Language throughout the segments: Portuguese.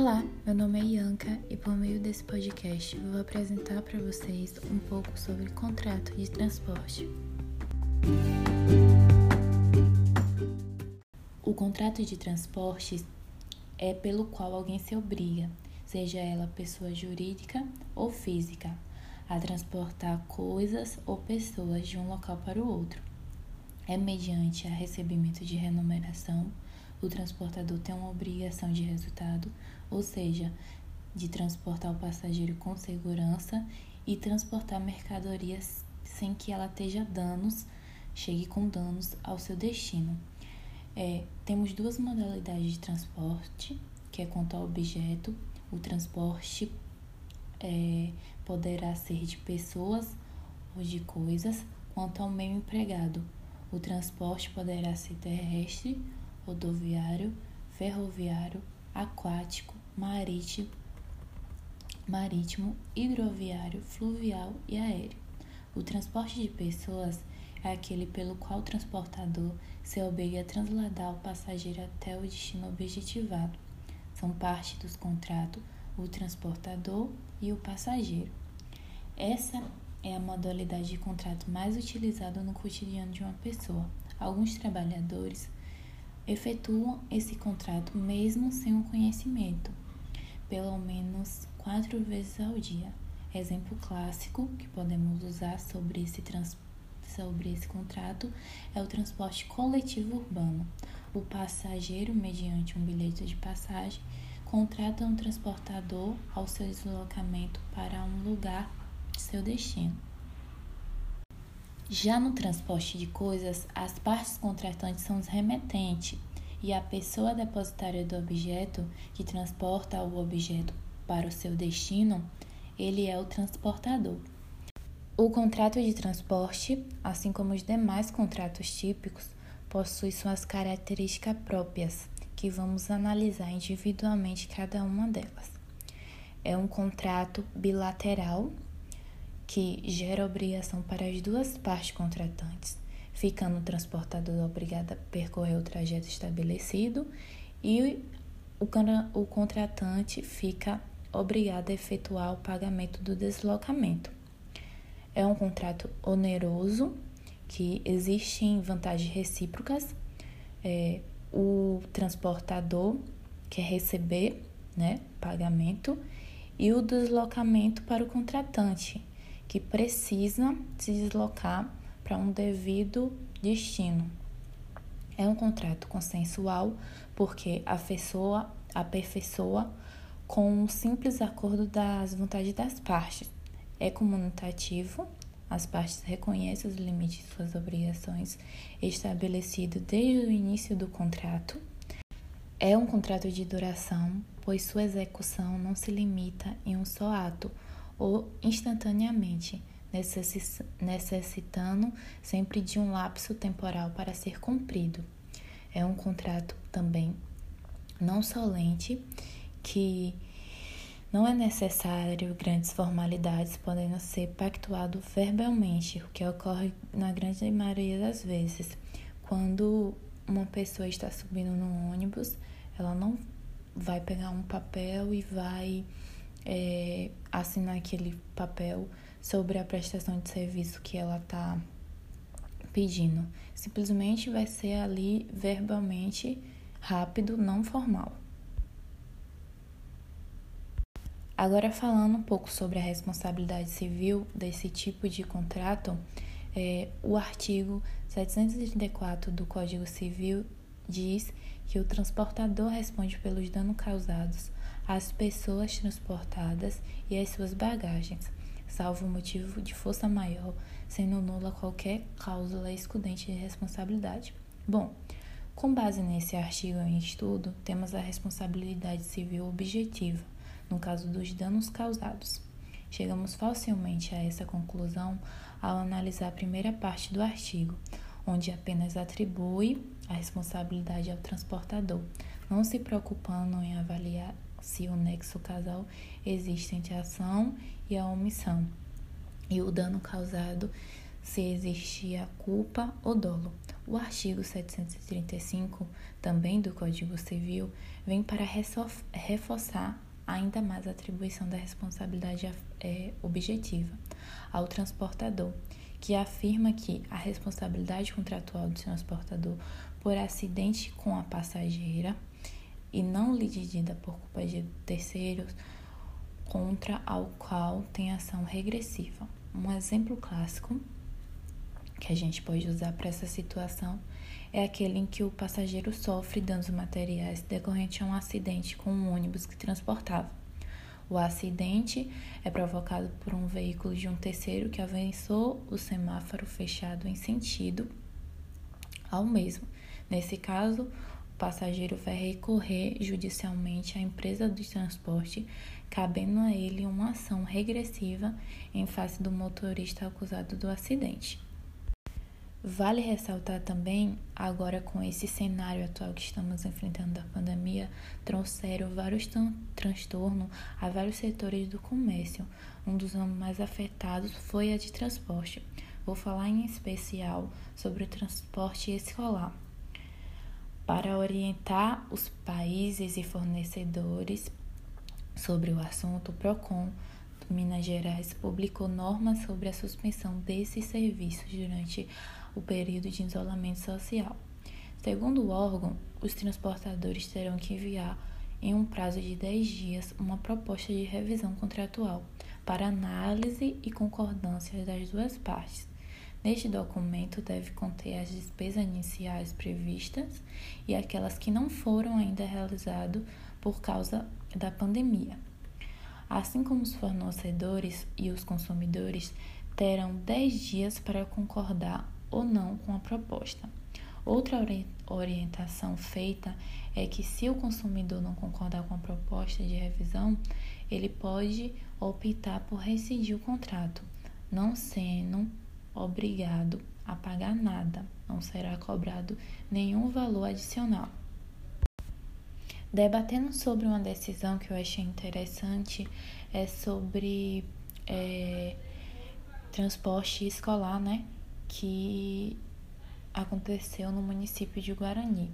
Olá, meu nome é Ianca e por meio desse podcast vou apresentar para vocês um pouco sobre contrato de transporte. O contrato de transporte é pelo qual alguém se obriga, seja ela pessoa jurídica ou física, a transportar coisas ou pessoas de um local para o outro. É mediante a recebimento de remuneração o transportador tem uma obrigação de resultado, ou seja, de transportar o passageiro com segurança e transportar mercadorias sem que ela esteja danos, chegue com danos ao seu destino. É, temos duas modalidades de transporte, que é quanto ao objeto. O transporte é, poderá ser de pessoas ou de coisas, quanto ao meio empregado. O transporte poderá ser terrestre rodoviário, ferroviário, aquático, marítimo, marítimo, hidroviário, fluvial e aéreo. O transporte de pessoas é aquele pelo qual o transportador se obriga a trasladar o passageiro até o destino objetivado. São parte dos contratos o transportador e o passageiro. Essa é a modalidade de contrato mais utilizada no cotidiano de uma pessoa. Alguns trabalhadores efetuam esse contrato mesmo sem o conhecimento, pelo menos quatro vezes ao dia. Exemplo clássico que podemos usar sobre esse, trans, sobre esse contrato é o transporte coletivo urbano. O passageiro, mediante um bilhete de passagem, contrata um transportador ao seu deslocamento para um lugar de seu destino. Já no transporte de coisas, as partes contratantes são os remetentes e a pessoa depositária do objeto que transporta o objeto para o seu destino, ele é o transportador. O contrato de transporte, assim como os demais contratos típicos, possui suas características próprias, que vamos analisar individualmente cada uma delas. É um contrato bilateral que gera obrigação para as duas partes contratantes, ficando o transportador obrigado a percorrer o trajeto estabelecido e o, contratante fica obrigado a efetuar o pagamento do deslocamento. É um contrato oneroso que existem vantagens recíprocas. É, o transportador quer receber né, pagamento e o deslocamento para o contratante, que precisa se deslocar para um devido destino. É um contrato consensual porque a pessoa aperfeiçoa com um simples acordo das vontades das partes. É comunitativo, as partes reconhecem os limites de suas obrigações estabelecidos desde o início do contrato. É um contrato de duração, pois sua execução não se limita em um só ato ou instantaneamente, necessitando sempre de um lapso temporal para ser cumprido. É um contrato também não solente que não é necessário grandes formalidades, podendo ser pactuado verbalmente, o que ocorre na grande maioria das vezes. Quando uma pessoa está subindo no ônibus, ela não vai pegar um papel e vai é, assinar aquele papel sobre a prestação de serviço que ela está pedindo. Simplesmente vai ser ali verbalmente rápido, não formal. Agora falando um pouco sobre a responsabilidade civil desse tipo de contrato, é, o artigo 734 do Código Civil diz que o transportador responde pelos danos causados às pessoas transportadas e às suas bagagens, salvo motivo de força maior, sendo nula qualquer cláusula excludente de responsabilidade. Bom, com base nesse artigo em estudo, temos a responsabilidade civil objetiva, no caso dos danos causados. Chegamos facilmente a essa conclusão ao analisar a primeira parte do artigo, onde apenas atribui a responsabilidade ao transportador, não se preocupando em avaliar se o nexo casal existe entre a ação e a omissão, e o dano causado se existe a culpa ou dolo. O artigo 735, também do Código Civil, vem para reforçar ainda mais a atribuição da responsabilidade é, objetiva ao transportador, que afirma que a responsabilidade contratual do transportador por acidente com a passageira e não lidigida por culpa de terceiros contra ao qual tem ação regressiva. Um exemplo clássico que a gente pode usar para essa situação é aquele em que o passageiro sofre danos materiais decorrente a um acidente com um ônibus que transportava. O acidente é provocado por um veículo de um terceiro que avançou o semáforo fechado em sentido ao mesmo. Nesse caso, passageiro vai recorrer judicialmente à empresa de transporte, cabendo a ele uma ação regressiva em face do motorista acusado do acidente. Vale ressaltar também, agora com esse cenário atual que estamos enfrentando da pandemia, trouxeram vários transtornos a vários setores do comércio. Um dos ramos mais afetados foi a de transporte. Vou falar em especial sobre o transporte escolar. Para orientar os países e fornecedores sobre o assunto, o PROCON Minas Gerais publicou normas sobre a suspensão desses serviços durante o período de isolamento social. Segundo o órgão, os transportadores terão que enviar, em um prazo de 10 dias, uma proposta de revisão contratual para análise e concordância das duas partes. Neste documento deve conter as despesas iniciais previstas e aquelas que não foram ainda realizadas por causa da pandemia. Assim como os fornecedores e os consumidores terão 10 dias para concordar ou não com a proposta. Outra orientação feita é que, se o consumidor não concordar com a proposta de revisão, ele pode optar por rescindir o contrato, não sendo obrigado a pagar nada, não será cobrado nenhum valor adicional. Debatendo sobre uma decisão que eu achei interessante, é sobre é, transporte escolar, né? que aconteceu no município de Guarani.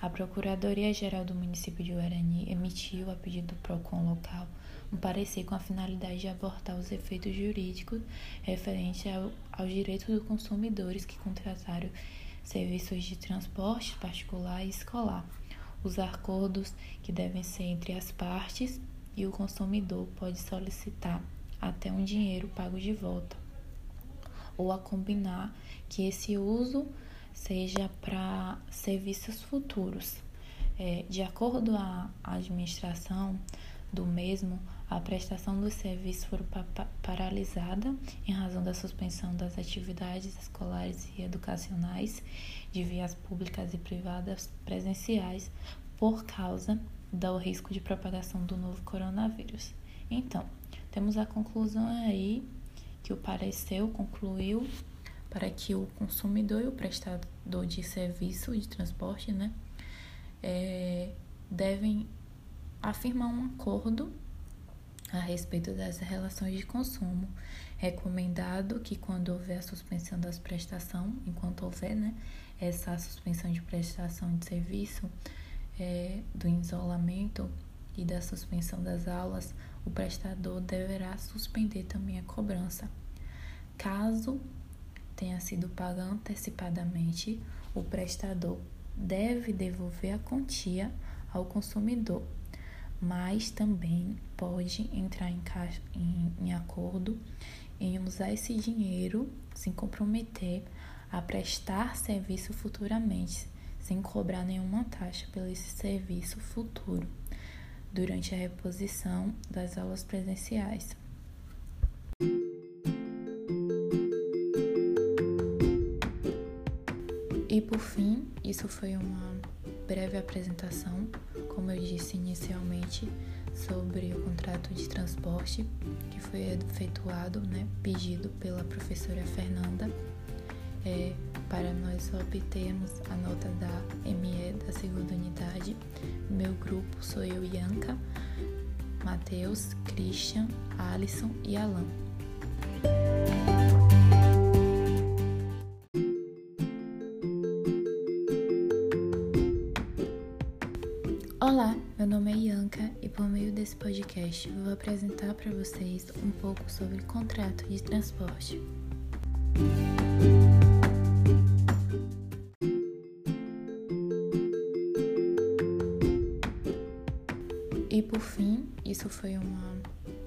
A Procuradoria-Geral do município de Guarani emitiu, a pedido do PROCON local, um parecer com a finalidade de abortar os efeitos jurídicos referentes ao, aos direitos dos consumidores que contrataram serviços de transporte particular e escolar. Os acordos que devem ser entre as partes e o consumidor pode solicitar até um dinheiro pago de volta ou a combinar que esse uso seja para serviços futuros. É, de acordo a administração do mesmo, a prestação dos serviços foi paralisada em razão da suspensão das atividades escolares e educacionais de vias públicas e privadas presenciais por causa do risco de propagação do novo coronavírus. Então, temos a conclusão aí que o pareceu concluiu para que o consumidor e o prestador de serviço de transporte né, é, devem afirmar um acordo a respeito das relações de consumo. Recomendado que quando houver a suspensão das prestações, enquanto houver né, essa suspensão de prestação de serviço, é, do isolamento e da suspensão das aulas, o prestador deverá suspender também a cobrança. Caso tenha sido paga antecipadamente, o prestador deve devolver a quantia ao consumidor, mas também pode entrar em, em, em acordo em usar esse dinheiro sem comprometer a prestar serviço futuramente, sem cobrar nenhuma taxa pelo esse serviço futuro durante a reposição das aulas presenciais. E por fim, isso foi uma breve apresentação, como eu disse inicialmente, sobre o contrato de transporte que foi efetuado, né, pedido pela professora Fernanda, é, para nós obtermos a nota da ME da segunda unidade. Meu grupo sou eu, Ianca, Matheus, Christian, Alisson e Alan. Podcast vou apresentar para vocês um pouco sobre contrato de transporte. E por fim, isso foi uma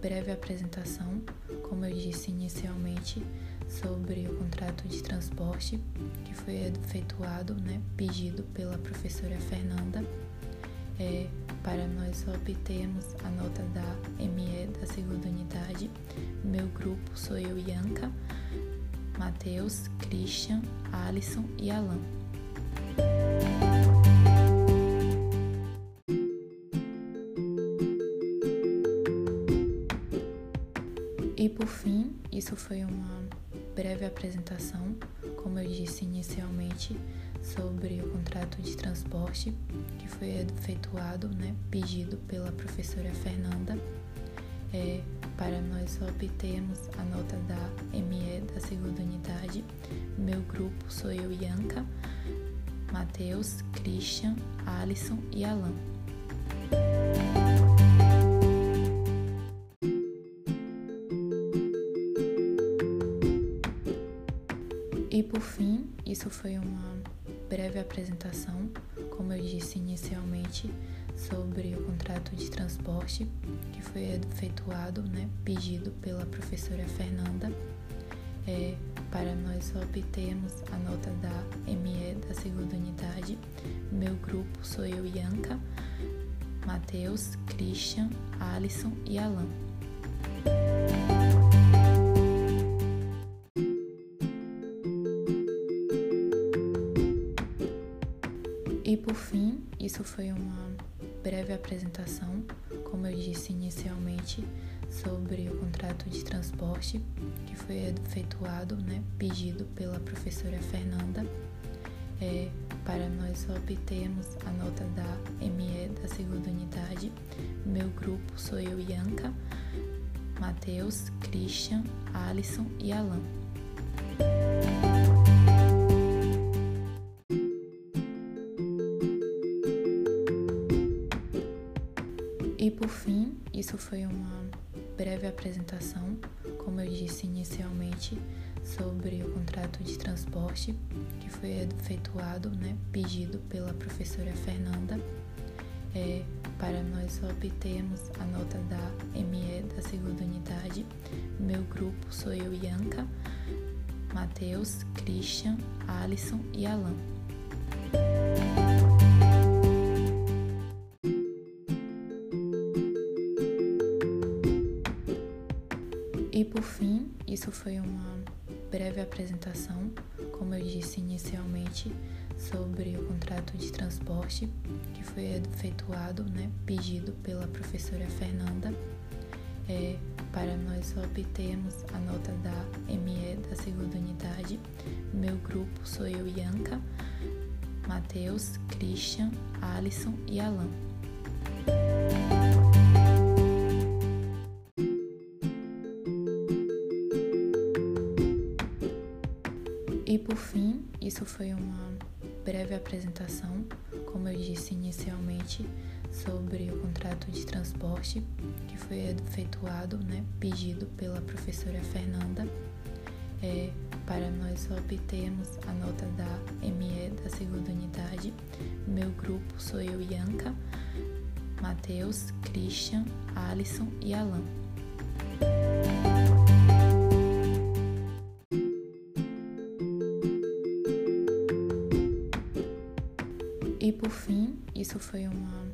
breve apresentação, como eu disse inicialmente, sobre o contrato de transporte que foi efetuado, né, pedido pela professora Fernanda, é, para nós obtermos a nota da ME da segunda unidade. Meu grupo sou eu, Ianca, Matheus, Christian, Alisson e Alan. E por fim, isso foi uma breve apresentação, como eu disse inicialmente, sobre o contrato de transporte que foi efetuado, né, pedido pela professora Fernanda, é, para nós obtermos a nota da ME da segunda unidade. Meu grupo sou eu, Ianca, Matheus, Christian, Alisson e Alan. E por fim, isso foi uma breve apresentação, como eu disse inicialmente, sobre o contrato de transporte que foi efetuado, né, pedido pela professora Fernanda, é, para nós obtermos a nota da ME da segunda unidade. Meu grupo sou eu, Ianca, Matheus, Christian, Alisson e Alan. Foi uma breve apresentação, como eu disse inicialmente, sobre o contrato de transporte que foi efetuado, né, pedido pela professora Fernanda, é, para nós obtermos a nota da ME da segunda unidade. Meu grupo sou eu, Ianca, Matheus, Christian, Alisson e Alan. Isso foi uma breve apresentação, como eu disse inicialmente, sobre o contrato de transporte que foi efetuado, né, pedido pela professora Fernanda, é, para nós obtermos a nota da ME da segunda unidade. Meu grupo sou eu, Ianca, Matheus, Christian, Alisson e Alan. Isso foi uma breve apresentação, como eu disse inicialmente, sobre o contrato de transporte que foi efetuado, né, pedido pela professora Fernanda, é, para nós obtermos a nota da ME da segunda unidade. Meu grupo sou eu, Ianca, Matheus, Christian, Alisson e Alan. Foi uma breve apresentação, como eu disse inicialmente, sobre o contrato de transporte que foi efetuado, né, pedido pela professora Fernanda, é, para nós obtermos a nota da ME da segunda unidade. Meu grupo sou eu, Ianca, Matheus, Christian, Alisson e Alan. Isso foi uma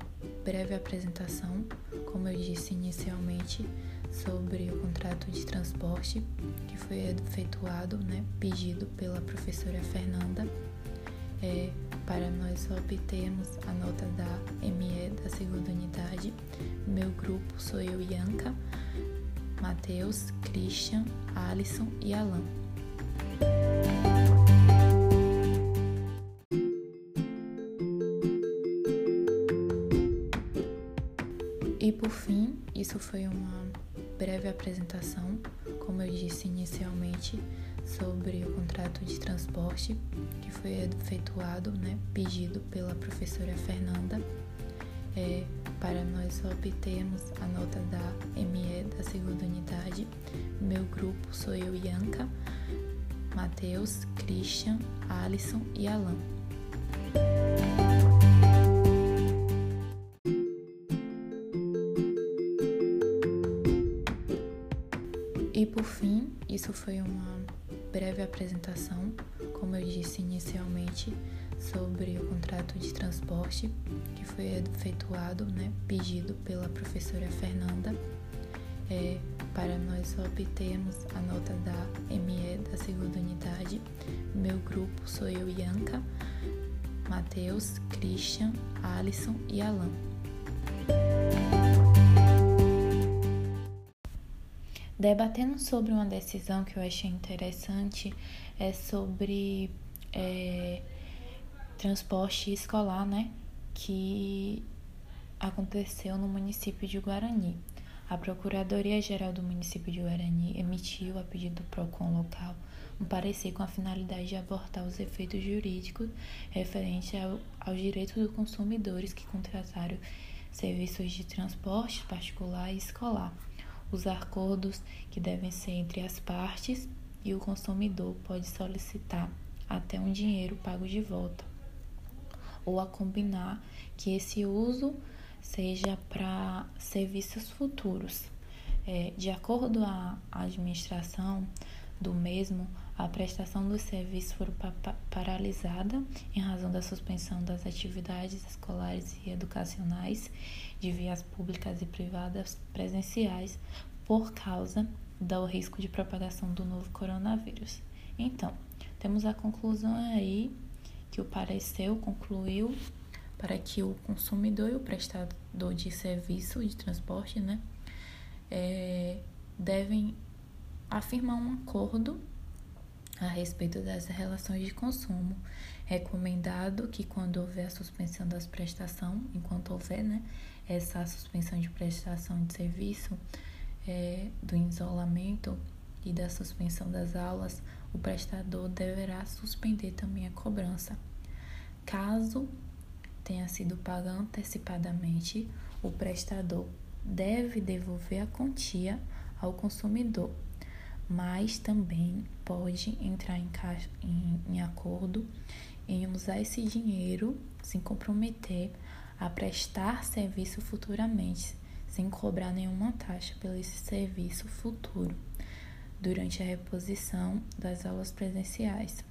breve apresentação, como eu disse inicialmente, sobre o contrato de transporte que foi efetuado, né, pedido pela professora Fernanda, é, para nós obtermos a nota da ME da segunda unidade. Meu grupo sou eu, Ianca, Matheus, Christian, Alisson e Alan. Isso foi uma breve apresentação, como eu disse inicialmente, sobre o contrato de transporte que foi efetuado, né, pedido pela professora Fernanda, é, para nós obtermos a nota da ME da segunda unidade. Meu grupo sou eu, Ianca, Matheus, Christian, Alisson e Alan. Isso foi uma breve apresentação, como eu disse inicialmente, sobre o contrato de transporte que foi efetuado, né, pedido pela professora Fernanda, é, para nós obtermos a nota da ME da segunda unidade. Meu grupo sou eu, Ianca, Matheus, Christian, Alisson e Alan. Debatendo sobre uma decisão que eu achei interessante, é sobre é, transporte escolar, né? Que aconteceu no município de Guarani. A Procuradoria-Geral do município de Guarani emitiu, a pedido do PROCON local, um parecer com a finalidade de abortar os efeitos jurídicos referentes ao, aos direitos dos consumidores que contrataram serviços de transporte particular e escolar os acordos que devem ser entre as partes e o consumidor pode solicitar até um dinheiro pago de volta ou a combinar que esse uso seja para serviços futuros. É, de acordo a administração do mesmo, a prestação dos serviços foi paralisada em razão da suspensão das atividades escolares e educacionais de vias públicas e privadas presenciais por causa do risco de propagação do novo coronavírus. Então, temos a conclusão aí que o parecer concluiu para que o consumidor e o prestador de serviço de transporte, né, é, devem afirmar um acordo a respeito das relações de consumo. Recomendado que quando houver a suspensão das prestações, enquanto houver né, essa suspensão de prestação de serviço, é, do isolamento e da suspensão das aulas, o prestador deverá suspender também a cobrança. Caso tenha sido paga antecipadamente, o prestador deve devolver a quantia ao consumidor mas também pode entrar em, caixa, em, em acordo em usar esse dinheiro sem comprometer a prestar serviço futuramente, sem cobrar nenhuma taxa pelo esse serviço futuro durante a reposição das aulas presenciais.